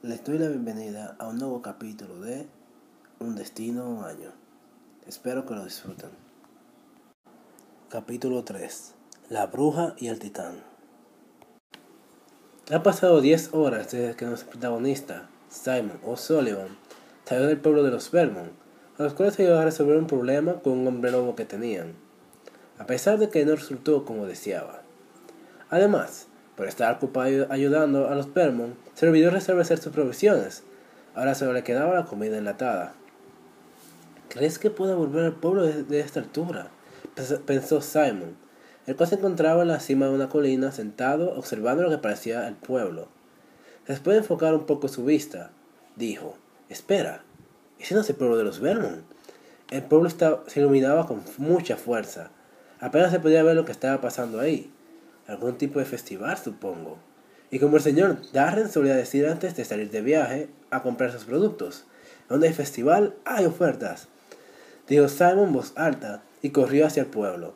Les doy la bienvenida a un nuevo capítulo de Un destino un año. Espero que lo disfruten. Capítulo 3. La bruja y el titán. Ha pasado 10 horas desde que nuestro protagonista, Simon O'Sullivan, salió del pueblo de los Vermont, a los cuales ayudó a resolver un problema con un hombre lobo que tenían, a pesar de que no resultó como deseaba. Además, por estar ocupado ayudando a los Vermont, se olvidó restablecer sus provisiones. Ahora solo le quedaba la comida enlatada. ¿Crees que pueda volver al pueblo de, esta altura? Pensó Simon, el cual se encontraba en la cima de una colina sentado observando lo que parecía el pueblo. Después de enfocar un poco su vista, dijo, Espera, ese no es el pueblo de los Vermont. El pueblo se iluminaba con mucha fuerza. Apenas se podía ver lo que estaba pasando ahí. Algún tipo de festival, supongo. Y como el señor Darren solía decir antes de salir de viaje a comprar sus productos, donde hay festival hay ofertas. Dijo Simon voz alta y corrió hacia el pueblo.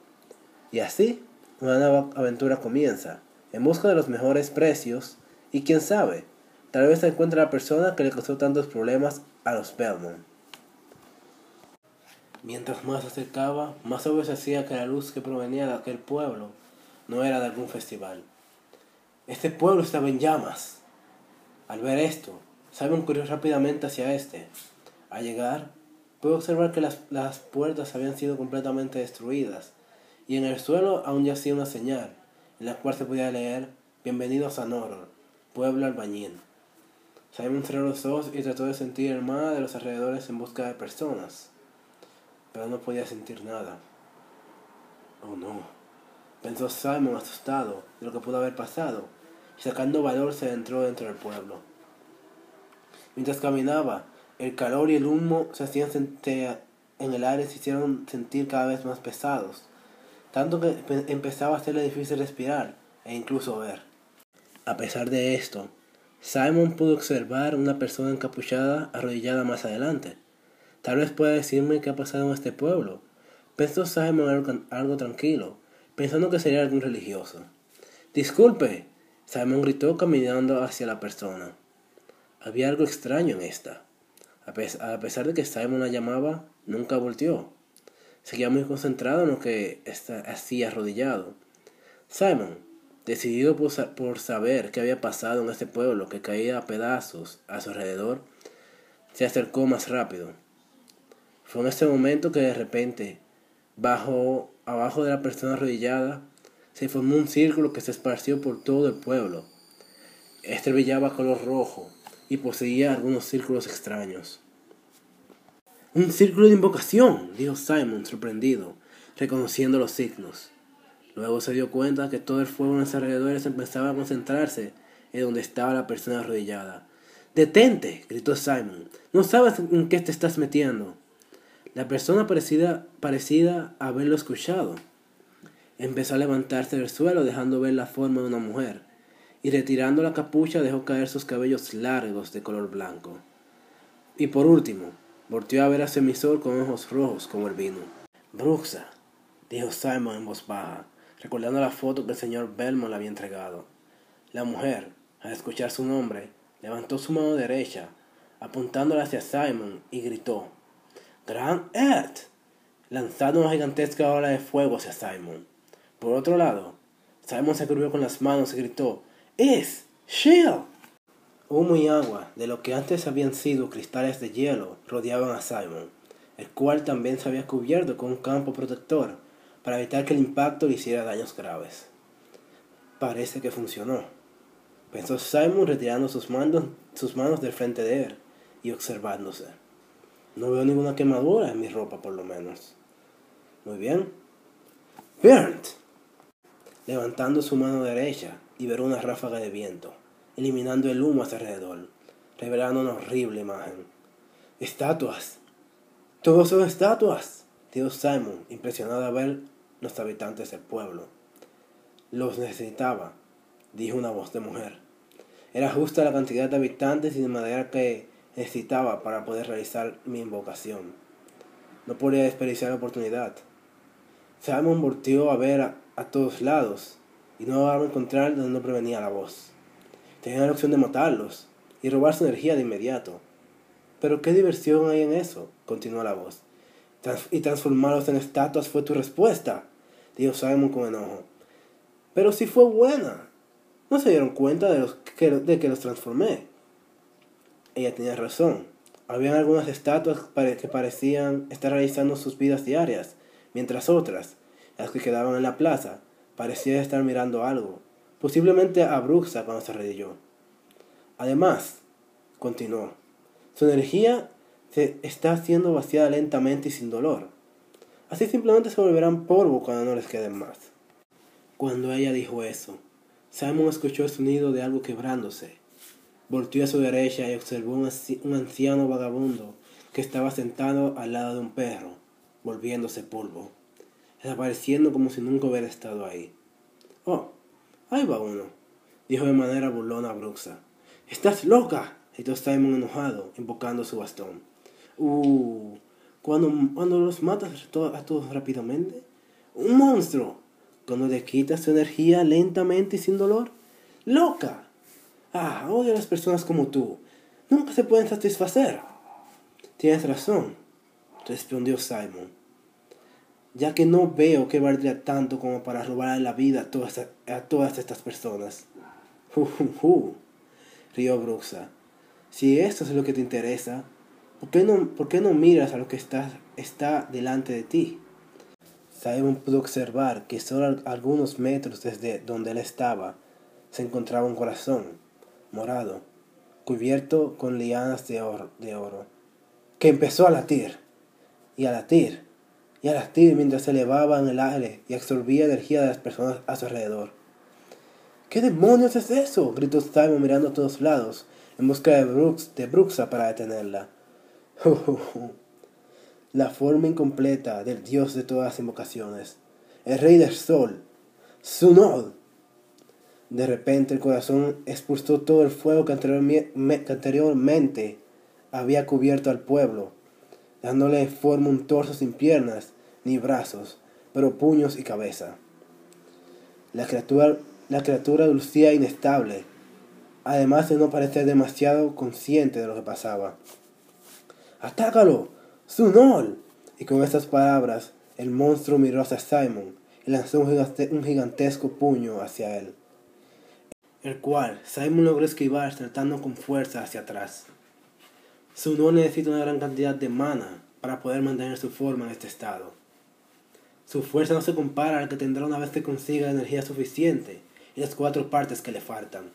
Y así, una nueva aventura comienza, en busca de los mejores precios y quién sabe, tal vez se encuentre la persona que le causó tantos problemas a los Belmont. Mientras más se acercaba, más obvio se hacía que la luz que provenía de aquel pueblo no era de algún festival. Este pueblo estaba en llamas. Al ver esto, Simon corrió rápidamente hacia este. Al llegar, pudo observar que las, las puertas habían sido completamente destruidas y en el suelo aún yacía una señal en la cual se podía leer Bienvenidos a Noror, pueblo albañil. Simon cerró los ojos y trató de sentir el mar de los alrededores en busca de personas, pero no podía sentir nada. Oh no. Pensó Simon asustado de lo que pudo haber pasado, y sacando valor se adentró dentro del pueblo. Mientras caminaba, el calor y el humo se hacían en el aire se hicieron sentir cada vez más pesados, tanto que empezaba a hacerle difícil respirar e incluso ver. A pesar de esto, Simon pudo observar una persona encapuchada arrodillada más adelante. Tal vez pueda decirme qué ha pasado en este pueblo. Pensó Simon algo, algo tranquilo, pensando que sería algún religioso. Disculpe, Simon gritó caminando hacia la persona. Había algo extraño en esta. A pesar de que Simon la llamaba, nunca volteó. Seguía muy concentrado en lo que hacía arrodillado. Simon, decidido por saber qué había pasado en este pueblo que caía a pedazos a su alrededor, se acercó más rápido. Fue en ese momento que de repente bajó abajo de la persona arrodillada, se formó un círculo que se esparció por todo el pueblo. Este brillaba color rojo y poseía algunos círculos extraños. Un círculo de invocación, dijo Simon, sorprendido, reconociendo los signos. Luego se dio cuenta que todo el fuego en los alrededores empezaba a concentrarse en donde estaba la persona arrodillada. Detente, gritó Simon. No sabes en qué te estás metiendo. La persona parecida, parecida haberlo escuchado empezó a levantarse del suelo dejando ver la forma de una mujer y retirando la capucha dejó caer sus cabellos largos de color blanco. Y por último, volteó a ver a su con ojos rojos como el vino. Bruxa, dijo Simon en voz baja, recordando la foto que el señor Belmont le había entregado. La mujer, al escuchar su nombre, levantó su mano derecha, apuntándola hacia Simon, y gritó Grand Earth, lanzando una gigantesca ola de fuego hacia Simon. Por otro lado, Simon se cubrió con las manos y gritó, ¡Es! ¡Shield! Humo y agua, de lo que antes habían sido cristales de hielo, rodeaban a Simon, el cual también se había cubierto con un campo protector para evitar que el impacto le hiciera daños graves. Parece que funcionó, pensó Simon retirando sus manos, sus manos del frente de él y observándose. No veo ninguna quemadura en mi ropa, por lo menos. Muy bien. Bernd. Levantando su mano derecha, liberó una ráfaga de viento, eliminando el humo a su alrededor, revelando una horrible imagen. ¡Estatuas! ¡Todos son estatuas! Dijo Simon, impresionado al ver los habitantes del pueblo. Los necesitaba, dijo una voz de mujer. Era justa la cantidad de habitantes y de manera que necesitaba para poder realizar mi invocación. No podía desperdiciar la oportunidad. Simon volteó a ver a, todos lados y no a encontrar de dónde provenía la voz. Tenía la opción de matarlos y robar su energía de inmediato. Pero qué diversión hay en eso, continuó la voz. y transformarlos en estatuas fue tu respuesta, dijo Simon con enojo. Pero si fue buena. No se dieron cuenta de, los que, de que los transformé. Ella tenía razón. Habían algunas estatuas que parecían estar realizando sus vidas diarias, mientras otras, las que quedaban en la plaza, parecían estar mirando algo, posiblemente a Bruxa cuando se arrodilló. Además, continuó, su energía se está siendo vaciada lentamente y sin dolor. Así simplemente se volverán polvo cuando no les queden más. Cuando ella dijo eso, Simon escuchó el sonido de algo quebrándose. Volteó a su derecha y observó un anciano vagabundo que estaba sentado al lado de un perro, volviéndose polvo, desapareciendo como si nunca hubiera estado ahí. Oh, ahí va uno, dijo de manera burlona a Bruxa. ¡Estás loca! gritó Simon enojado, invocando su bastón. Uh, cuando, cuando los matas a todos rápidamente. ¡Un monstruo! Cuando le quitas su energía lentamente y sin dolor. ¡Loca! Ah, odio a las personas como tú. Nunca se pueden satisfacer. Tienes razón, respondió Simon. Ya que no veo que valdría tanto como para robar la vida a todas, a todas estas personas. Uh, rió Bruxa. Si esto es lo que te interesa, ¿por qué no, por qué no miras a lo que está, está delante de ti? Simon pudo observar que solo algunos metros desde donde él estaba se encontraba un corazón morado, cubierto con lianas de oro, que empezó a latir, y a latir, y a latir mientras se elevaba en el aire y absorbía energía de las personas a su alrededor. ¿Qué demonios es eso? gritó Simon mirando a todos lados en busca de, Brooks, de Bruxa para detenerla. La forma incompleta del dios de todas las invocaciones, el rey del sol, Sunod. De repente el corazón expulsó todo el fuego que anteriormente había cubierto al pueblo, dándole forma un torso sin piernas ni brazos, pero puños y cabeza. La criatura, la criatura lucía inestable, además de no parecer demasiado consciente de lo que pasaba. ¡Atácalo! ¡Sunol! Y con estas palabras, el monstruo miró hacia Simon y lanzó un gigantesco puño hacia él el cual Simon logró esquivar saltando con fuerza hacia atrás. Su no necesita una gran cantidad de mana para poder mantener su forma en este estado. Su fuerza no se compara a la que tendrá una vez que consiga la energía suficiente y las cuatro partes que le faltan.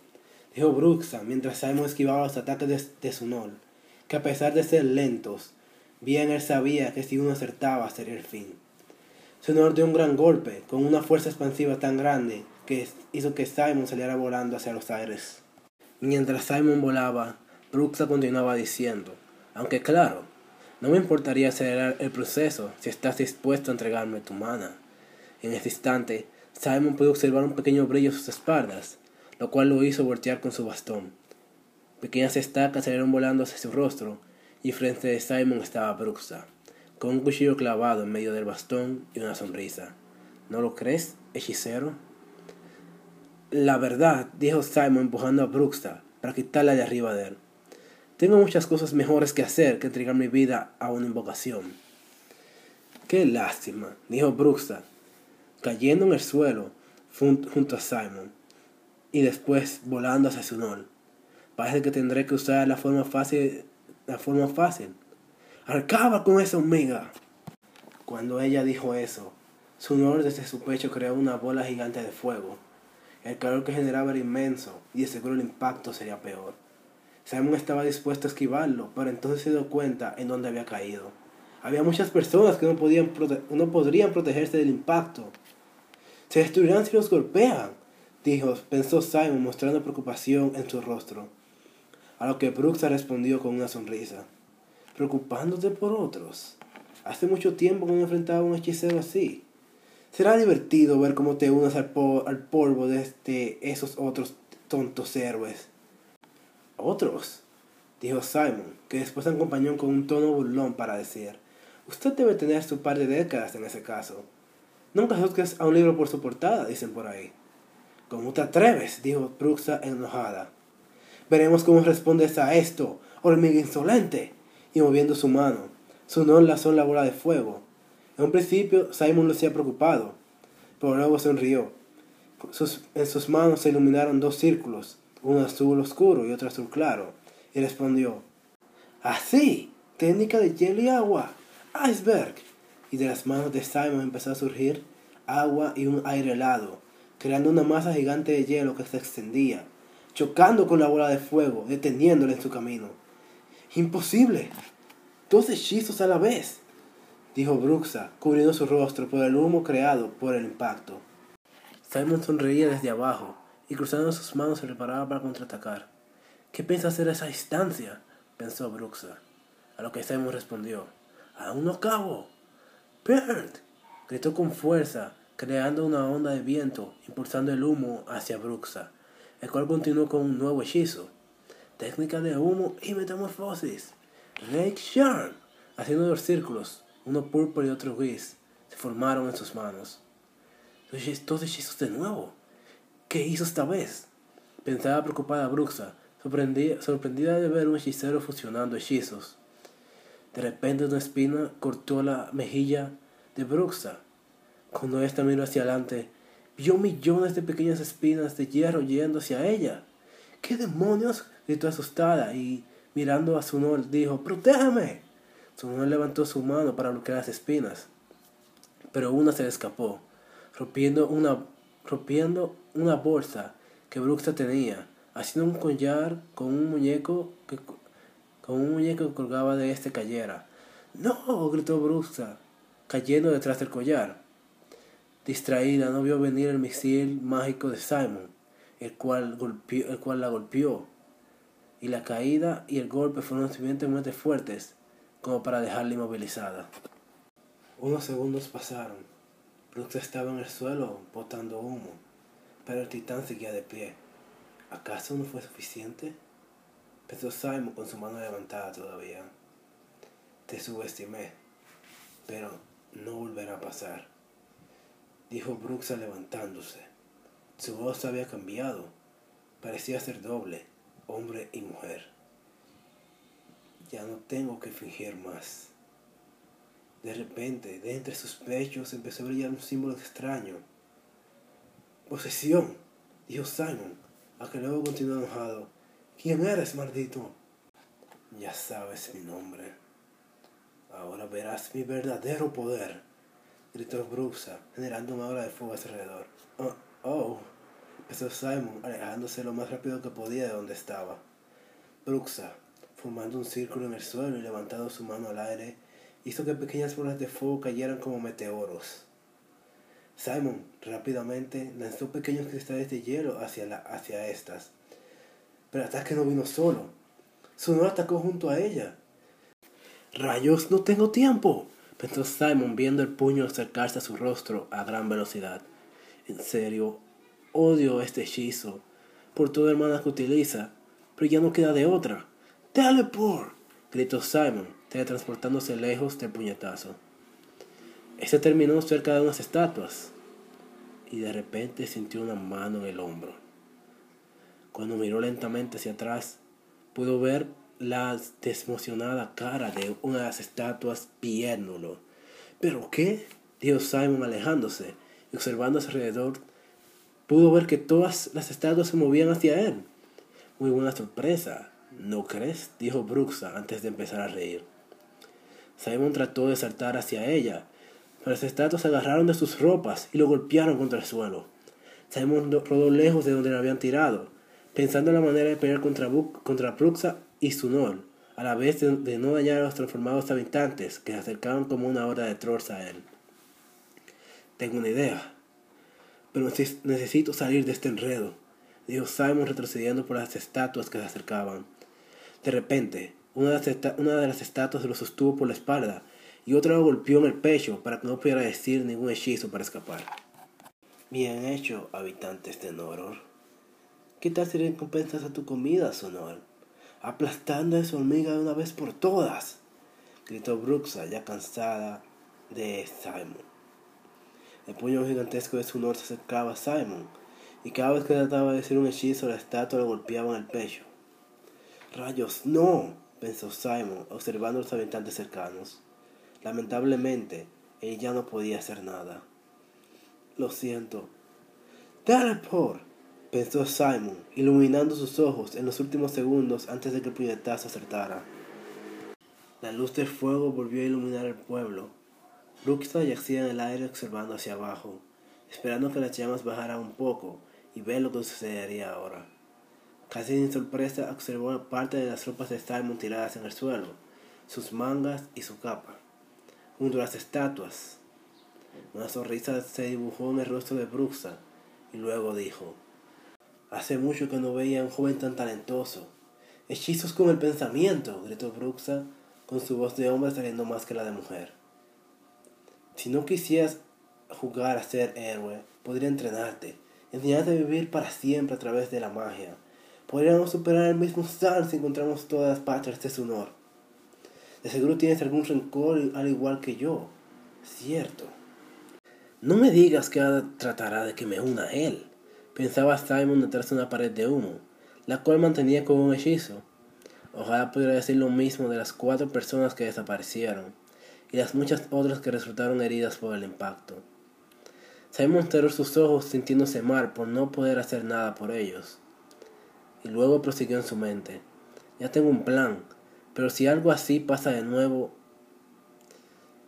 Dijo Bruxa mientras Simon esquivaba los ataques de, de Sunol, que a pesar de ser lentos, bien él sabía que si uno acertaba sería el fin. Sunol dio un gran golpe, con una fuerza expansiva tan grande que hizo que Simon saliera volando hacia los aires. Mientras Simon volaba, Bruxa continuaba diciendo, aunque claro, no me importaría acelerar el proceso si estás dispuesto a entregarme tu mana. En ese instante, Simon pudo observar un pequeño brillo en sus espaldas, lo cual lo hizo voltear con su bastón. Pequeñas estacas salieron volando hacia su rostro, y frente de Simon estaba Bruxa, con un cuchillo clavado en medio del bastón y una sonrisa. ¿No lo crees, hechicero? La verdad, dijo Simon empujando a Bruxa para quitarla de arriba de él. Tengo muchas cosas mejores que hacer que entregar mi vida a una invocación. Qué lástima, dijo Bruxa, cayendo en el suelo junto a Simon y después volando hacia Sunol. Parece que tendré que usar la forma fácil. La forma fácil. ¡Acaba con esa hormiga! Cuando ella dijo eso, Sunol desde su pecho creó una bola gigante de fuego el calor que generaba era inmenso y de seguro el impacto sería peor. Simon estaba dispuesto a esquivarlo, pero entonces se dio cuenta en dónde había caído. Había muchas personas que no, podían no podrían protegerse del impacto. Se destruirán si los golpean, dijo, pensó Simon mostrando preocupación en su rostro. A lo que Brooks respondió con una sonrisa. ¿Preocupándote por otros? Hace mucho tiempo que no enfrentaba a un hechicero así. Será divertido ver cómo te unes al, polvo de este, esos otros tontos héroes. ¿Otros? Dijo Simon, que después acompañó con un tono burlón para decir, usted debe tener su par de décadas en ese caso. Nunca juzgues a un libro por su portada, dicen por ahí. ¿Cómo te atreves? dijo Bruxa enojada. Veremos cómo respondes a esto, hormiga insolente. Y moviendo su mano, su no lanzó la bola de fuego. En un principio Simon lucía preocupado, pero luego sonrió. en sus manos se iluminaron dos círculos, uno azul oscuro y otro azul claro, y respondió, Así, técnica de hielo y agua, iceberg. Y de las manos de Simon empezó a surgir agua y un aire helado, creando una masa gigante de hielo que se extendía, chocando con la bola de fuego, deteniéndola en su camino. Imposible. Dos hechizos a la vez, dijo Bruxa, cubriendo su rostro por el humo creado por el impacto. Simon sonreía desde abajo y cruzando sus manos se preparaba para contraatacar. ¿Qué piensa hacer a esa distancia? pensó Bruxa. A lo que Simon respondió, Aún no acabo. Bernd, gritó con fuerza, creando una onda de viento, impulsando el humo hacia Bruxa, el cual continuó con un nuevo hechizo. Técnica de humo y metamorfosis. Rake Sharn, haciendo dos círculos, uno púrpura y otro gris, se formaron en sus manos. Dos hechizos de nuevo. ¿Qué hizo esta vez? Pensaba preocupada Bruxa, sorprendida, de ver un hechicero fusionando hechizos. De repente una espina cortó la mejilla de Bruxa. Cuando ésta miró hacia adelante, vio millones de pequeñas espinas de hierro yendo hacia ella. ¿Qué demonios? gritó asustada y mirando a Sunol dijo, Sunol levantó su mano para bloquear las espinas, pero una se le escapó, rompiendo una, rompiendo una bolsa que Bruxa tenía, haciendo un collar con un muñeco que, con un muñeco colgaba de este cayera. ¡No! gritó Bruxa, cayendo detrás del collar. Distraída, no vio venir el misil mágico de Simon, el cual, golpeó, el cual la golpeó. Y la caída y el golpe fueron suficientemente fuertes como para dejarla inmovilizada. Unos segundos pasaron. Bruxa estaba en el suelo botando humo, pero el titán seguía de pie. ¿Acaso no fue suficiente? Pensó Simon con su mano levantada todavía. Te subestimé, pero no volverá a pasar, dijo Bruxa levantándose. Su voz había cambiado, parecía ser doble, hombre y mujer. Ya no tengo que fingir más. De repente, de entre sus pechos empezó a brillar un símbolo extraño. Posesión, dijo Simon, a que luego continuó enojado. ¿Quién eres, maldito? Ya sabes mi nombre. Ahora verás mi verdadero poder, gritó Bruxa, generando una ola de fuego a su alrededor. Oh, oh, empezó Simon, alejándose lo más rápido que podía de donde estaba. Bruxa, formando un círculo en el suelo y levantando su mano al aire, hizo que pequeñas bolas de fuego cayeran como meteoros. Simon rápidamente lanzó pequeños cristales de hielo hacia, la, hacia estas, pero ataque no vino solo. no atacó junto a ella. Rayos, no tengo tiempo, pensó Simon viendo el puño acercarse a su rostro a gran velocidad. En serio, odio este hechizo por toda hermana que utiliza, pero ya no queda de otra. ¡Teleport! gritó Simon, teletransportándose lejos del puñetazo. Este terminó cerca de unas estatuas y de repente sintió una mano en el hombro. Cuando miró lentamente hacia atrás, pudo ver la desmocionada cara de una de las estatuas. ¿Pero qué? dijo Simon alejándose y observando a su alrededor. Pudo ver que todas las estatuas se movían hacia él. Muy buena sorpresa, ¿no crees? dijo Bruxa antes de empezar a reír. Simon trató de saltar hacia ella, pero las estatuas se agarraron de sus ropas y lo golpearon contra el suelo. Simon rodó lejos de donde lo habían tirado, pensando en la manera de pelear contra, Bruxa y Sunol, a la vez de, no dañar a los transformados habitantes que se acercaban como una hora de trolls a él. Tengo una idea, pero necesito salir de este enredo, dijo Simon retrocediendo por las estatuas que se acercaban. De repente, una de, las estatuas lo sostuvo por la espalda y otra lo golpeó en el pecho para que no pudiera decir ningún hechizo para escapar. Bien hecho, habitantes de Noror. ¿Qué tal si recompensas a tu comida, Sonor? Aplastando a esa hormiga de una vez por todas, gritó Bruxa, ya cansada de Simon. El puño gigantesco de Sonor se acercaba a Simon, y cada vez que trataba de decir un hechizo, la estatua lo golpeaba en el pecho. Rayos, no, pensó Simon, observando los habitantes cercanos. Lamentablemente, él ya no podía hacer nada. Lo siento. Teleport, pensó Simon, iluminando sus ojos en los últimos segundos antes de que el puñetazo acertara. La luz del fuego volvió a iluminar el pueblo. Bruxa yacía en el aire observando hacia abajo, esperando que las llamas bajaran un poco y ver lo que sucedería ahora. Casi sin sorpresa observó parte de las ropas de Simon tiradas en el suelo, sus mangas y su capa. Junto a las estatuas, una sonrisa se dibujó en el rostro de Bruxa y luego dijo, Hace mucho que no veía a un joven tan talentoso. Hechizos con el pensamiento, gritó Bruxa, con su voz de hombre saliendo más que la de mujer. Si no quisieras jugar a ser héroe, podría entrenarte, enseñarte a vivir para siempre a través de la magia. Podríamos superar el mismo Star si encontramos todas patas de su honor. De seguro tienes algún rencor al igual que yo. Cierto. No me digas que ahora tratará de que me una a él, pensaba Simon detrás de una pared de humo, la cual mantenía como un hechizo. Ojalá pudiera decir lo mismo de las cuatro personas que desaparecieron y las muchas otras que resultaron heridas por el impacto. Simon cerró sus ojos sintiéndose mal por no poder hacer nada por ellos. Y luego prosiguió en su mente. Ya tengo un plan, pero si algo así pasa de nuevo,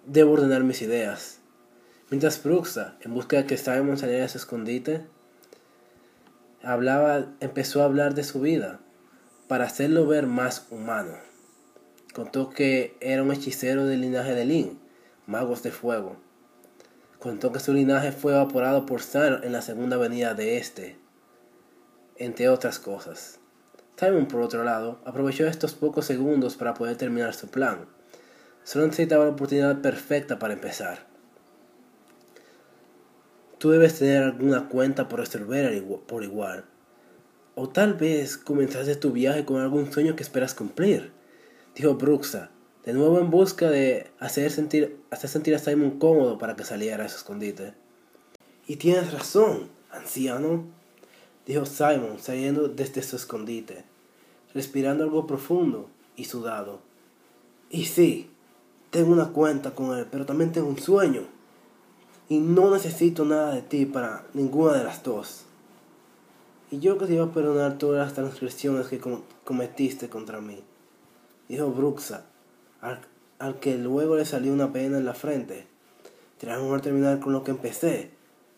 debo ordenar mis ideas. Mientras Bruxa, en busca de que Simon saliera de su escondite, hablaba, empezó a hablar de su vida para hacerlo ver más humano. Contó que era un hechicero del linaje de Lin, magos de fuego. Contó que su linaje fue evaporado por San en la segunda venida de este, entre otras cosas. Simon, por otro lado, aprovechó estos pocos segundos para poder terminar su plan. Solo necesitaba la oportunidad perfecta para empezar. Tú debes tener alguna cuenta por resolver por igual. O tal vez comenzaste tu viaje con algún sueño que esperas cumplir, dijo Bruxa, de nuevo en busca de hacer sentir, hacer sentir a Simon cómodo para que saliera de su escondite. Y tienes razón, anciano, dijo Simon saliendo desde su escondite, respirando algo profundo y sudado. Y sí, tengo una cuenta con él, pero también tengo un sueño. Y no necesito nada de ti para ninguna de las dos. Y yo que te iba a perdonar todas las transgresiones que cometiste contra mí. Dijo Bruxa, al, que luego le salió una pena en la frente. Tenemos a terminar con lo que empecé.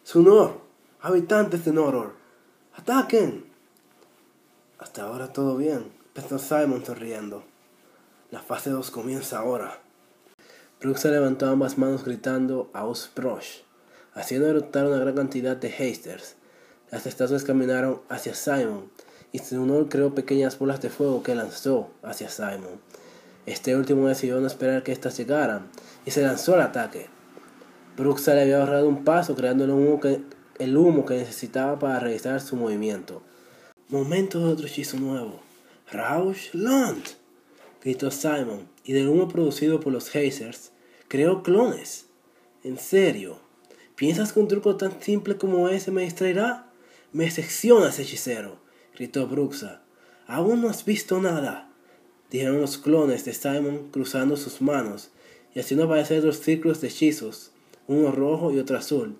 Sunor, habitantes de Noror, ataquen. Hasta ahora todo bien, pensó Simon sonriendo. La fase 2 comienza ahora. Bruxa levantó ambas manos gritando Ausprosh, haciendo eruptar una gran cantidad de hasters las estatuas caminaron hacia Simon y honor creó pequeñas bolas de fuego que lanzó hacia Simon. Este último decidió no esperar que éstas llegaran y se lanzó al ataque. Bruxa le había ahorrado un paso creando el humo que, el humo que necesitaba para realizar su movimiento. Momento de otro hechizo nuevo. Rausch Land, gritó Simon, y del humo producido por los Hazers creó clones. ¿En serio? ¿Piensas que un truco tan simple como ese me distraerá? Me seccionas, hechicero, gritó Bruxa. Aún no has visto nada, dijeron los clones de Simon cruzando sus manos y haciendo aparecer dos círculos de hechizos, uno rojo y otro azul,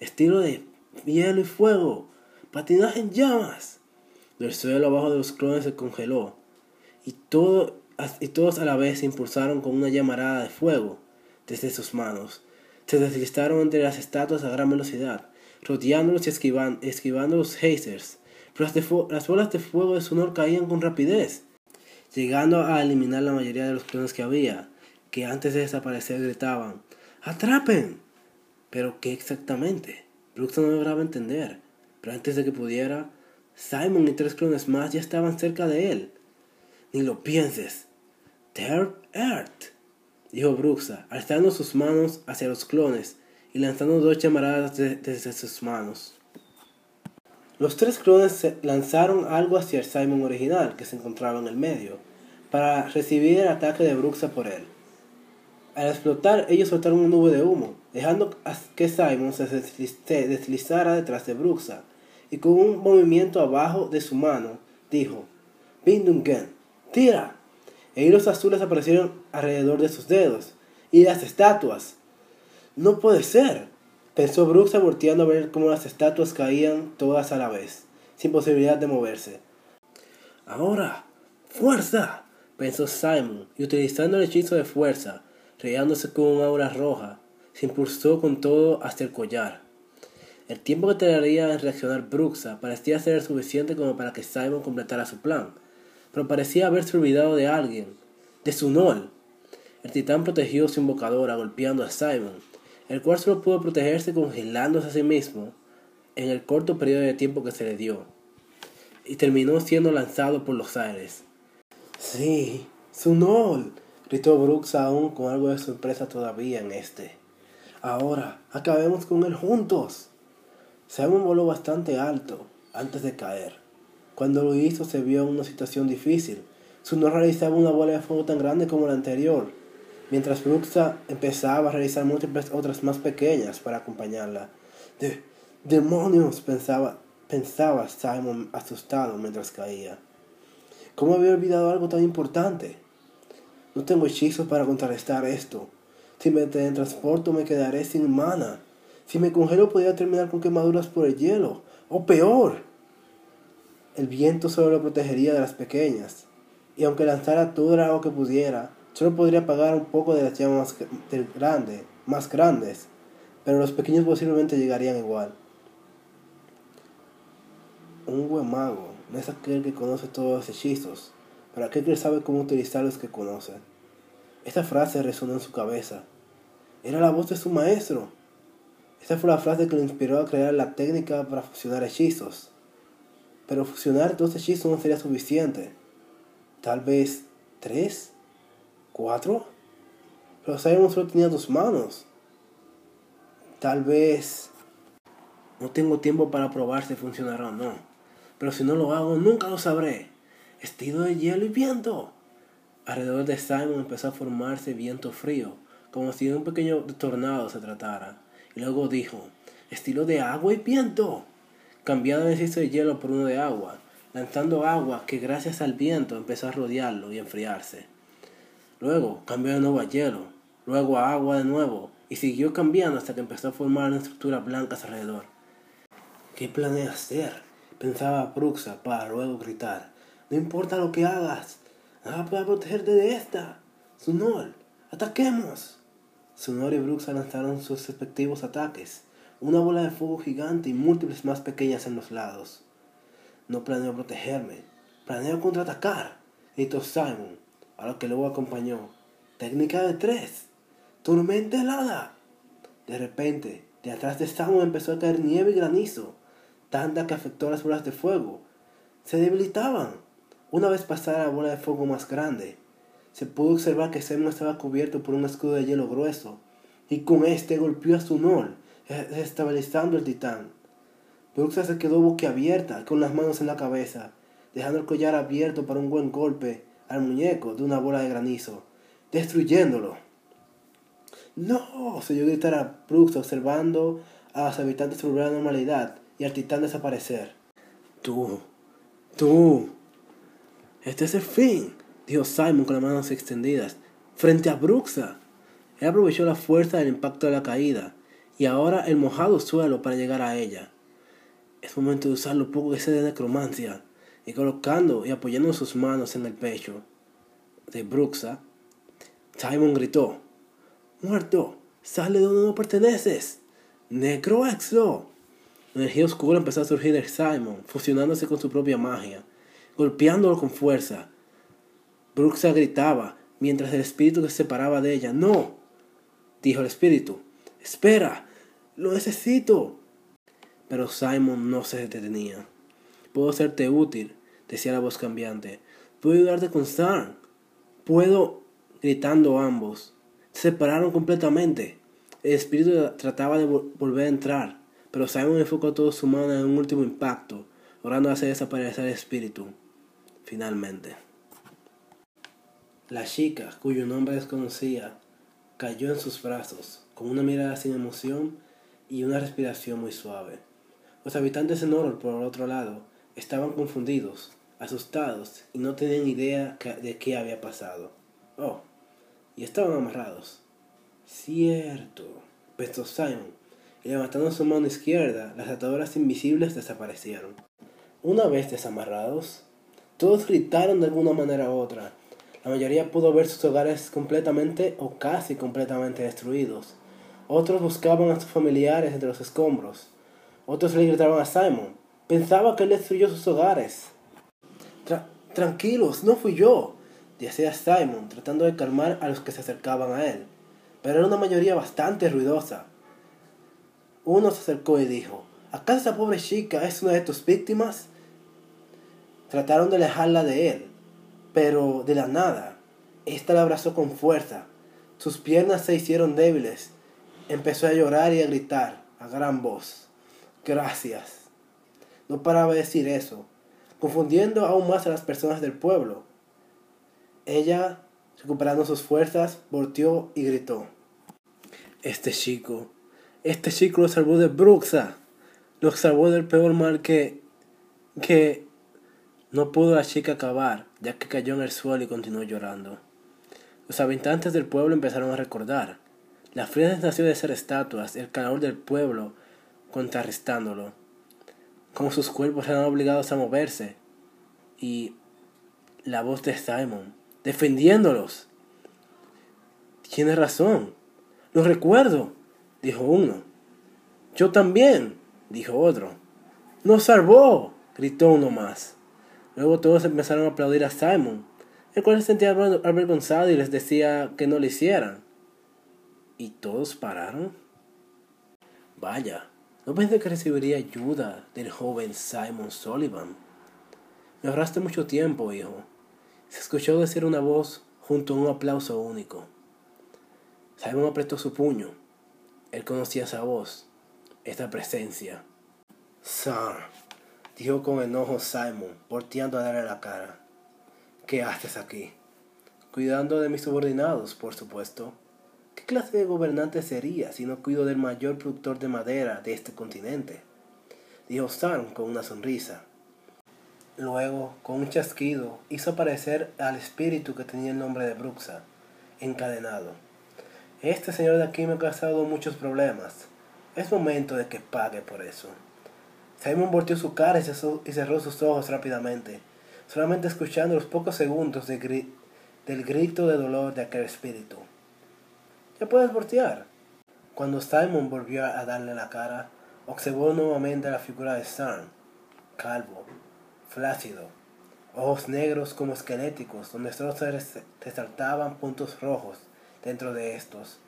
estilo de hielo y fuego, patinaje en llamas. El suelo abajo de los clones se congeló y, todo, y todos a la vez se impulsaron con una llamarada de fuego desde sus manos. Se deslizaron entre las estatuas a gran velocidad rodeándolos y esquivando, los hazers. Pero las, bolas de fuego de Sunor caían con rapidez, llegando a eliminar la mayoría de los clones que había, que antes de desaparecer gritaban, ¡Atrapen! Pero ¿qué exactamente? Brooks no lograba entender, pero antes de que pudiera, Simon y tres clones más ya estaban cerca de él. Ni lo pienses. Third Earth, dijo Bruxa, alzando sus manos hacia los clones y lanzando dos llamaradas desde sus manos. Los tres clones lanzaron algo hacia el Simon original, que se encontraba en el medio, para recibir el ataque de Bruxa por él. Al explotar, ellos soltaron una nube de humo, dejando que Simon se deslizara detrás de Bruxa, y con un movimiento abajo de su mano, dijo, Bindungen, ¡Tira! E hilos azules aparecieron alrededor de sus dedos. Y las estatuas. No puede ser, pensó Bruxa volteando a ver cómo las estatuas caían todas a la vez, sin posibilidad de moverse. Ahora, fuerza, pensó Simon, y utilizando el hechizo de fuerza, rayándose con un aura roja, se impulsó con todo hasta el collar. El tiempo que tardaría en reaccionar Bruxa parecía ser suficiente como para que Simon completara su plan, pero parecía haberse olvidado de alguien, de su Nol. El titán protegió su invocadora golpeando a Simon, el cual solo pudo protegerse congelándose a sí mismo en el corto periodo de tiempo que se le dio, y terminó siendo lanzado por los aires. Sí, Sunol, gritó Brooks aún con algo de sorpresa todavía en este. Ahora, acabemos con él juntos. Simon voló bastante alto antes de caer. Cuando lo hizo se vio en una situación difícil. Sunol realizaba una bola de fuego tan grande como la anterior, mientras Bruxa empezaba a realizar múltiples otras más pequeñas para acompañarla. De demonios, pensaba, pensaba Simon asustado mientras caía. ¿Cómo había olvidado algo tan importante? No tengo hechizos para contrarrestar esto. Si me transporto me quedaré sin mana. Si me congelo podría terminar con quemaduras por el hielo. O peor. El viento solo lo protegería de las pequeñas. Y aunque lanzara todo el agua que pudiera, Solo podría apagar un poco de las llamas grande, más grandes, pero los pequeños posiblemente llegarían igual. Un buen mago no es aquel que conoce todos los hechizos, pero aquel que sabe cómo utilizar los que conoce. Esta frase resonó en su cabeza. Era la voz de su maestro. Esta fue la frase que le inspiró a crear la técnica para fusionar hechizos. Pero fusionar dos hechizos no sería suficiente. Tal vez tres. ¿Cuatro? Pero Simon solo tenía dos manos. Tal vez... No tengo tiempo para probar si funcionará o no. Pero si no lo hago, nunca lo sabré. Estilo de hielo y viento. Alrededor de Simon empezó a formarse viento frío, como si de un pequeño tornado se tratara. Y luego dijo, estilo de agua y viento. Cambiando el exceso de hielo por uno de agua, lanzando agua que gracias al viento empezó a rodearlo y enfriarse. Luego cambió de nuevo a hielo, luego a agua de nuevo, y siguió cambiando hasta que empezó a formar una estructura blanca alrededor. ¿Qué planea hacer? pensaba Bruxa para luego gritar. No importa lo que hagas, nada puede protegerte de esta. Sunol, ataquemos. Sunol y Bruxa lanzaron sus respectivos ataques, una bola de fuego gigante y múltiples más pequeñas en los lados. No planeo protegerme, planeo contraatacar, gritó Simon, a lo que luego acompañó. Técnica de tres. Tormenta helada. De repente, de atrás de Samuel empezó a caer nieve y granizo, tanta que afectó las bolas de fuego. Se debilitaban. Una vez pasada la bola de fuego más grande, se pudo observar que Samuel estaba cubierto por un escudo de hielo grueso, y con este golpeó a su nol, desestabilizando el titán. Bruxa se quedó boquiabierta, con las manos en la cabeza, dejando el collar abierto para un buen golpe al muñeco de una bola de granizo, destruyéndolo. ¡No! se oyó gritar a Brooks observando a los habitantes volver a la normalidad y al titán desaparecer. Tú, tú. Este es el fin, dijo Simon con las manos extendidas, frente a Bruxa. Él aprovechó la fuerza del impacto de la caída y ahora el mojado suelo para llegar a ella. Es momento de usar lo poco que sé de necromancia y colocando y apoyando sus manos en el pecho de Bruxa, Simon gritó, Muerto, sale de donde no perteneces. Necroexo. La energía oscura empezó a surgir de Simon, fusionándose con su propia magia, golpeándolo con fuerza. Bruxa gritaba, mientras el espíritu se separaba de ella. No, dijo el espíritu. Espera, lo necesito. Pero Simon no se detenía. Puedo serte útil, decía la voz cambiante. Puedo ayudarte con Star. Puedo, gritando ambos. Se separaron completamente. El espíritu trataba de volver a entrar, pero Simon enfocó toda su mano en un último impacto, logrando hacer desaparecer el espíritu. Finalmente. La chica, cuyo nombre desconocía, cayó en sus brazos, con una mirada sin emoción y una respiración muy suave. Los habitantes de Norol, por el otro lado, estaban confundidos. asustados y no tenían idea de qué había pasado. Oh, y estaban amarrados. Cierto, pensó Simon, y levantando su mano izquierda, las ataduras invisibles desaparecieron. Una vez desamarrados, todos gritaron de alguna manera u otra. La mayoría pudo ver sus hogares completamente o casi completamente destruidos. Otros buscaban a sus familiares entre los escombros. Otros le gritaban a Simon. Pensaba que él destruyó sus hogares. tranquilos, no fui yo, decía Simon, tratando de calmar a los que se acercaban a él. Pero era una mayoría bastante ruidosa. Uno se acercó y dijo, ¿acaso esa pobre chica es una de tus víctimas? Trataron de alejarla de él, pero de la nada, ésta la abrazó con fuerza. Sus piernas se hicieron débiles. Empezó a llorar y a gritar a gran voz. Gracias. No paraba de decir eso, confundiendo aún más a las personas del pueblo. Ella, recuperando sus fuerzas, volteó y gritó. Este chico este chico lo salvó de Bruxa. Lo salvó del peor mal que... que... No pudo la chica acabar, ya que cayó en el suelo y continuó llorando. Los habitantes del pueblo empezaron a recordar. La fría nació de ser estatuas, el calor del pueblo contrarrestándolo. Como sus cuerpos eran obligados a moverse. Y la voz de Simon, defendiéndolos. Tiene razón. Lo recuerdo dijo uno. Yo también, dijo otro. Nos salvó, gritó uno más. Luego todos empezaron a aplaudir a Simon, el cual se sentía avergonzado y les decía que no lo hicieran. ¿Y todos pararon? Vaya, no pensé que recibiría ayuda del joven Simon Sullivan. Me ahorraste mucho tiempo, hijo. Se escuchó decir una voz junto a un aplauso único. Simon apretó su puño él conocía esa voz, esta presencia. Sir, dijo con enojo Simon, volteando a darle la cara. ¿Qué haces aquí? Cuidando de mis subordinados, por supuesto. ¿Qué clase de gobernante sería si no cuido del mayor productor de madera de este continente? Dijo Sam con una sonrisa. Luego, con un chasquido, hizo aparecer al espíritu que tenía el nombre de Bruxa, encadenado. Este señor de aquí me ha causado muchos problemas. Es momento de que pague por eso. Simon volteó su cara y cerró sus ojos rápidamente, solamente escuchando los pocos segundos del grito de dolor de aquel espíritu. Ya puedes voltear. Cuando Simon volvió a darle la cara, observó nuevamente la figura de Sam, calvo, flácido, ojos negros como esqueléticos, donde solo se resaltaban puntos rojos dentro de estos.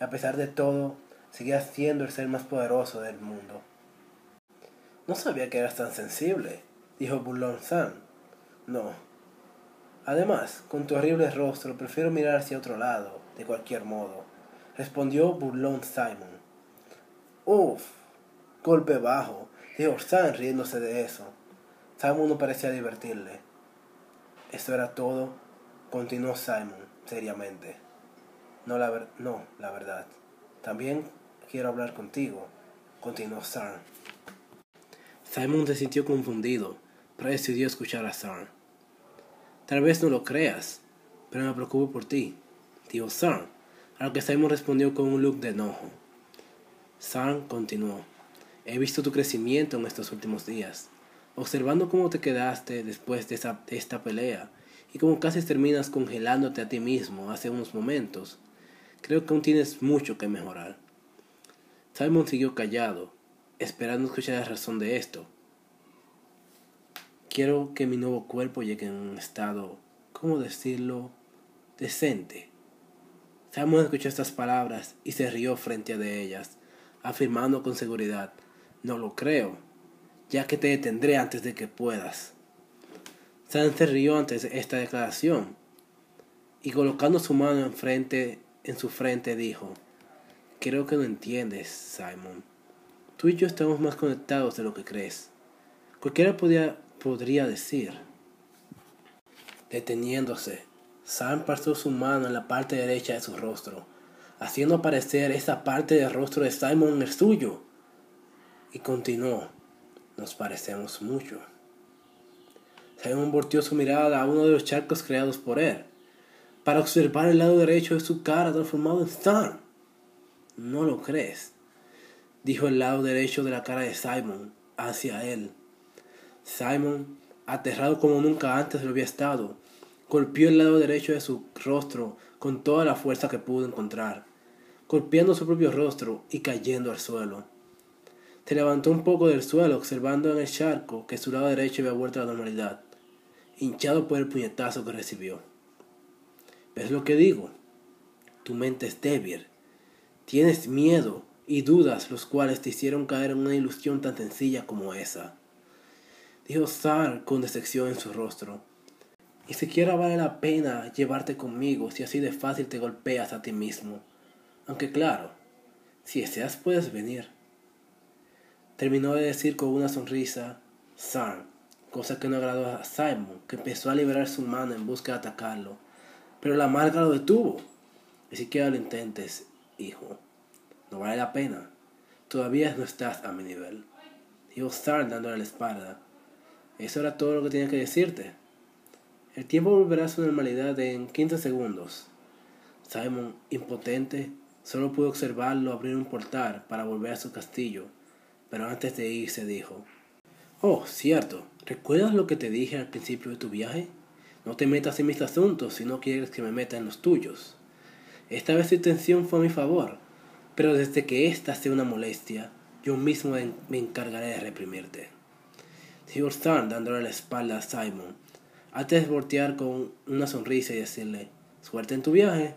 Y a pesar de todo, seguía siendo el ser más poderoso del mundo. No sabía que eras tan sensible, dijo Bulon San. No. Además, con tu horrible rostro, prefiero mirar hacia otro lado, de cualquier modo, respondió Burlón Simon. Uf, golpe bajo, dijo San riéndose de eso. Simon no parecía divertirle. Eso era todo, continuó Simon seriamente. No, la, no, la verdad. También quiero hablar contigo, continuó Sarn. Simon se sintió confundido, pero decidió escuchar a Sarn. Tal vez no lo creas, pero me preocupo por ti, dijo Sarn, a lo que Simon respondió con un look de enojo. Sarn continuó. He visto tu crecimiento en estos últimos días, observando cómo te quedaste después de, esa, de esta pelea y cómo casi terminas congelándote a ti mismo hace unos momentos. Creo que aún tienes mucho que mejorar. Simon siguió callado, esperando escuchar la razón de esto. Quiero que mi nuevo cuerpo llegue en un estado, ¿cómo decirlo?, decente. Simon escuchó estas palabras y se rió frente a de ellas, afirmando con seguridad, no lo creo, ya que te detendré antes de que puedas. Sam se rió ante esta declaración y colocando su mano enfrente en su frente dijo, Creo que no entiendes, Simon. Tú y yo estamos más conectados de lo que crees. Cualquiera podía, podría decir. Deteniéndose, Sam pasó su mano en la parte derecha de su rostro, haciendo aparecer esa parte del rostro de Simon el suyo. Y continuó, nos parecemos mucho. Simon volteó su mirada a uno de los charcos creados por él, para observar el lado derecho de su cara transformado en Star. ¿No lo crees? Dijo el lado derecho de la cara de Simon hacia él. Simon, aterrado como nunca antes lo había estado, golpeó el lado derecho de su rostro con toda la fuerza que pudo encontrar, golpeando su propio rostro y cayendo al suelo. Se levantó un poco del suelo observando en el charco que su lado derecho había vuelto a la normalidad, hinchado por el puñetazo que recibió. ¿Ves lo que digo? Tu mente es débil. Tienes miedo y dudas los cuales te hicieron caer en una ilusión tan sencilla como esa. Dijo Sar con decepción en su rostro. Ni siquiera vale la pena llevarte conmigo si así de fácil te golpeas a ti mismo. Aunque claro, si deseas puedes venir. Terminó de decir con una sonrisa Sar, cosa que no agradó a Simon, que empezó a liberar su mano en busca de atacarlo. Pero la marca lo detuvo. Ni siquiera lo intentes, hijo. No vale la pena. Todavía no estás a mi nivel. Dijo Star dándole la espalda. Eso era todo lo que tenía que decirte. El tiempo volverá a su normalidad en 15 segundos. Simon, impotente, solo pudo observarlo abrir un portal para volver a su castillo, pero antes de irse dijo, Oh, cierto, ¿recuerdas lo que te dije al principio de tu viaje? No te metas en mis asuntos si no quieres que me meta en los tuyos. Esta vez tu intención fue a mi favor, pero desde que esta sea una molestia, yo mismo me encargaré de reprimirte. Dijo Star dándole la espalda a Simon antes de voltear con una sonrisa y decirle, suerte en tu viaje.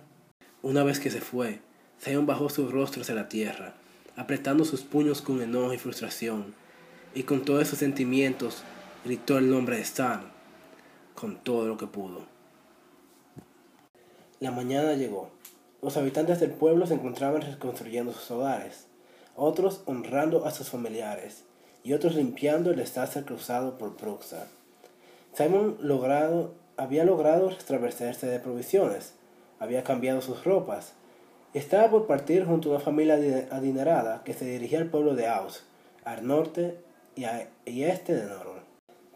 Una vez que se fue, Zion bajó sus rostros hacia la tierra, apretando sus puños con enojo y frustración, y con todos esos sentimientos gritó el nombre de Stan, con todo lo que pudo. La mañana llegó. Los habitantes del pueblo se encontraban reconstruyendo sus hogares, otros honrando a sus familiares, y otros limpiando el desastre cruzado por Bruxa. Simon había logrado extraversarse de provisiones, había cambiado sus ropas, y estaba por partir junto a una familia adinerada que se dirigía al pueblo de Aus, al norte y, a, este de Noron.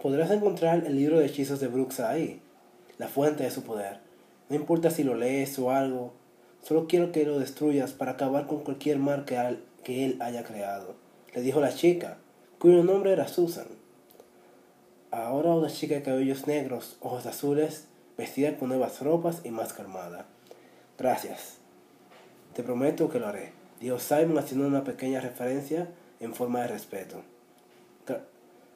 Podrás encontrar el libro de hechizos de Bruxa ahí, la fuente de su poder. No importa si lo lees o algo, solo quiero que lo destruyas para acabar con cualquier que, que él haya creado, le dijo la chica, cuyo nombre era Susan. Ahora una chica de cabellos negros, ojos azules, vestida con nuevas ropas y más calmada. Gracias. Te prometo que lo haré, dijo Simon haciendo una pequeña referencia en forma de respeto.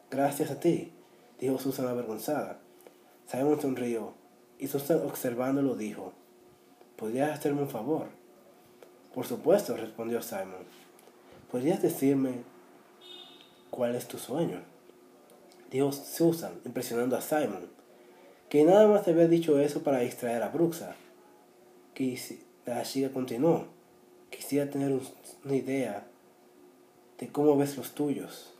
Gracias a ti, dijo Susan avergonzada. Simon sonrió y Susan observándolo dijo, ¿podrías hacerme un favor? Por supuesto, respondió Simon. ¿Podrías decirme cuál es tu sueño? dijo Susan, impresionando a Simon, que nada más había dicho eso para distraer a Bruxa. La chica continuó. Quisiera tener una idea de cómo ves los tuyos.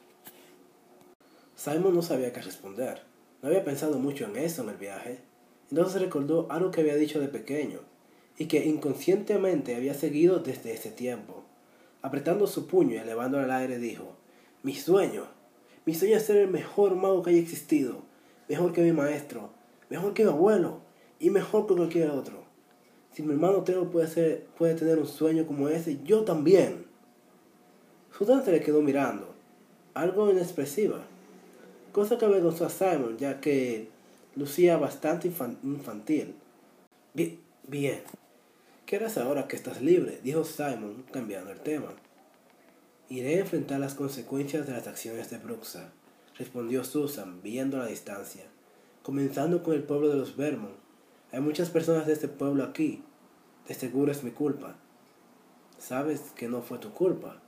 Simon no sabía qué responder. No había pensado mucho en eso en el viaje. Entonces recordó algo que había dicho de pequeño y que inconscientemente había seguido desde ese tiempo. Apretando su puño y elevándolo al aire dijo, mi sueño mi sueño es ser el mejor mago que haya existido, mejor que mi maestro, mejor que mi abuelo y mejor que cualquier otro. Si mi hermano Teo puede, ser, puede tener un sueño como ese, yo también. Susan se le quedó mirando, algo inexpresiva, cosa que avergonzó a Simon ya que lucía bastante infantil. Bien, bien. ¿Qué harás ahora que estás libre? dijo Simon, cambiando el tema. Iré a enfrentar las consecuencias de las acciones de Bruxa, respondió Susan, viendo la distancia, comenzando con el pueblo de los Vermont. Hay muchas personas de este pueblo aquí. De seguro es mi culpa. Sabes que no fue tu culpa.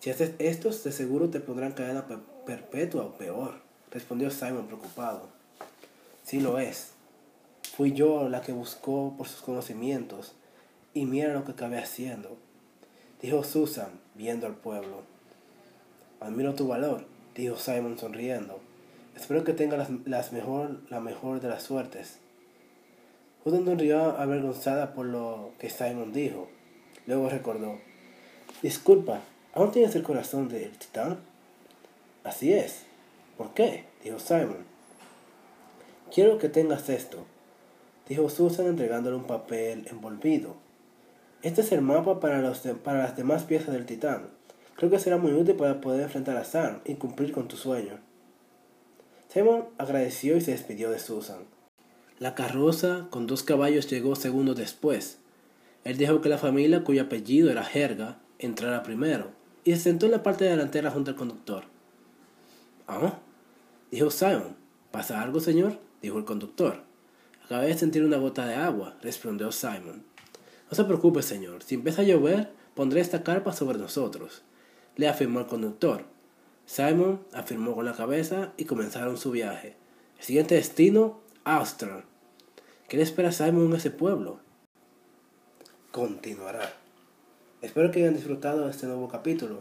Si haces esto, de seguro te pondrán cadena perpetua o peor, respondió Simon preocupado. Sí lo es. Fui yo la que buscó por sus conocimientos, y mira lo que acabé haciendo. Dijo Susan, viendo al pueblo. Admiro tu valor, dijo Simon sonriendo. Espero que tengas las, mejor, la mejor de las suertes. Susan sonrió avergonzada por lo que Simon dijo. Luego recordó. Disculpa, ¿aún tienes el corazón del titán? Así es. ¿Por qué? dijo Simon. Quiero que tengas esto, dijo Susan entregándole un papel envolvido. Este es el mapa para, los para las demás piezas del titán. Creo que será muy útil para poder enfrentar a Sam y cumplir con tu sueño. Simon agradeció y se despidió de Susan. La carroza con dos caballos llegó segundos después. Él dijo que la familia cuyo apellido era Jerga entrara primero y se sentó en la parte delantera junto al conductor. Ah, dijo Simon. ¿Pasa algo, señor? dijo el conductor. Acabé de sentir una gota de agua, respondió Simon. No se preocupe, señor. Si empieza a llover, pondré esta carpa sobre nosotros, le afirmó el conductor. Simon afirmó con la cabeza y comenzaron su viaje. El siguiente destino, Austria. ¿Qué le espera Simon en ese pueblo? Continuará. Espero que hayan disfrutado de este nuevo capítulo.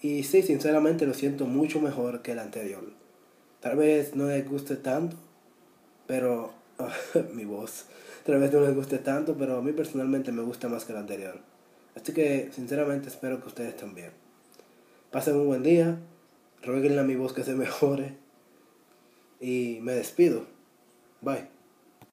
Y sí, sinceramente lo siento mucho mejor que el anterior. Tal vez no les guste tanto, pero mi voz. Tal vez no les guste tanto, pero a mí personalmente me gusta más que el anterior. Así que sinceramente espero que ustedes también. Pasen un buen día, rueguenle a mi voz que se mejore y me despido. Bye.